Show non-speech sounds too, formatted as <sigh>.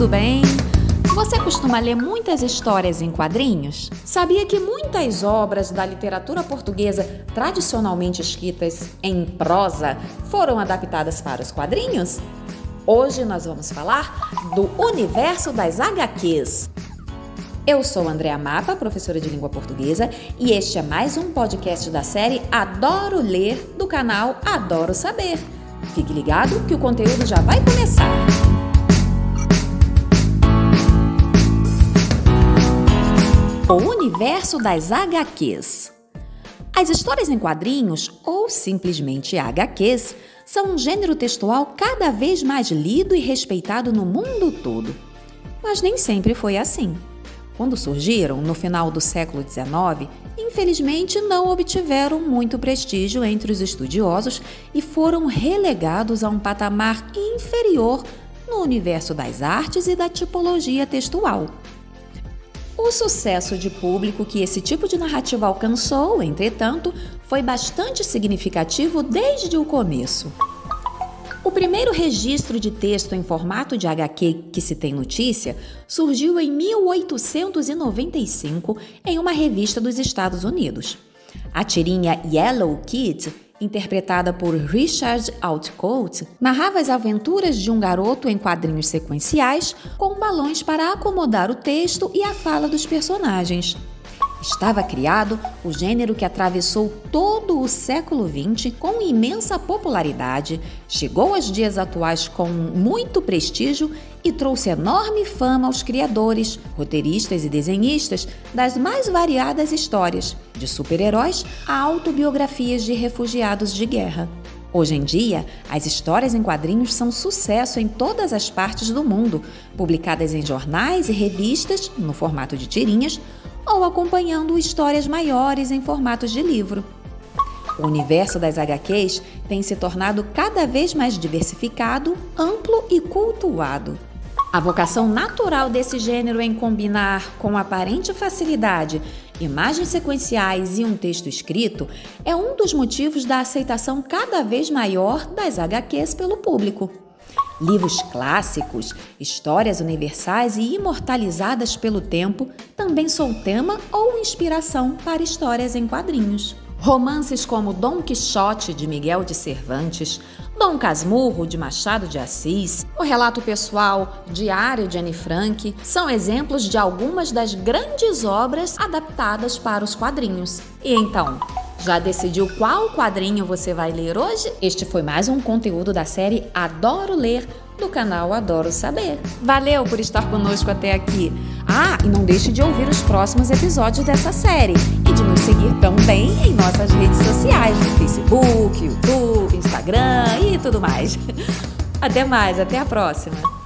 tudo bem? Você costuma ler muitas histórias em quadrinhos? Sabia que muitas obras da literatura portuguesa tradicionalmente escritas em prosa foram adaptadas para os quadrinhos? Hoje nós vamos falar do universo das HQs. Eu sou Andréa Mapa, professora de língua portuguesa, e este é mais um podcast da série Adoro Ler do canal Adoro Saber. Fique ligado que o conteúdo já vai começar. O universo das HQs. As histórias em quadrinhos, ou simplesmente HQs, são um gênero textual cada vez mais lido e respeitado no mundo todo. Mas nem sempre foi assim. Quando surgiram, no final do século XIX, infelizmente não obtiveram muito prestígio entre os estudiosos e foram relegados a um patamar inferior no universo das artes e da tipologia textual. O sucesso de público que esse tipo de narrativa alcançou, entretanto, foi bastante significativo desde o começo. O primeiro registro de texto em formato de HQ que se tem notícia surgiu em 1895 em uma revista dos Estados Unidos. A tirinha Yellow Kid interpretada por Richard Outcoat, narrava as aventuras de um garoto em quadrinhos sequenciais com balões para acomodar o texto e a fala dos personagens. Estava criado o gênero que atravessou todo o século XX com imensa popularidade, chegou aos dias atuais com muito prestígio e trouxe enorme fama aos criadores, roteiristas e desenhistas das mais variadas histórias, de super-heróis a autobiografias de refugiados de guerra. Hoje em dia, as histórias em quadrinhos são sucesso em todas as partes do mundo, publicadas em jornais e revistas, no formato de tirinhas, ou acompanhando histórias maiores em formatos de livro. O universo das HQs tem se tornado cada vez mais diversificado, amplo e cultuado. A vocação natural desse gênero em combinar com aparente facilidade imagens sequenciais e um texto escrito é um dos motivos da aceitação cada vez maior das HQs pelo público. Livros clássicos, histórias universais e imortalizadas pelo tempo também são tema ou inspiração para histórias em quadrinhos. Romances como Dom Quixote de Miguel de Cervantes, Dom Casmurro de Machado de Assis, o relato pessoal Diário de Anne Frank são exemplos de algumas das grandes obras adaptadas para os quadrinhos. E então, já decidiu qual quadrinho você vai ler hoje? Este foi mais um conteúdo da série Adoro Ler do canal Adoro Saber. Valeu por estar conosco até aqui. Ah, e não deixe de ouvir os próximos episódios dessa série e de nos seguir também em nossas redes sociais, no Facebook, YouTube, Instagram e tudo mais. <laughs> Até mais, até a próxima.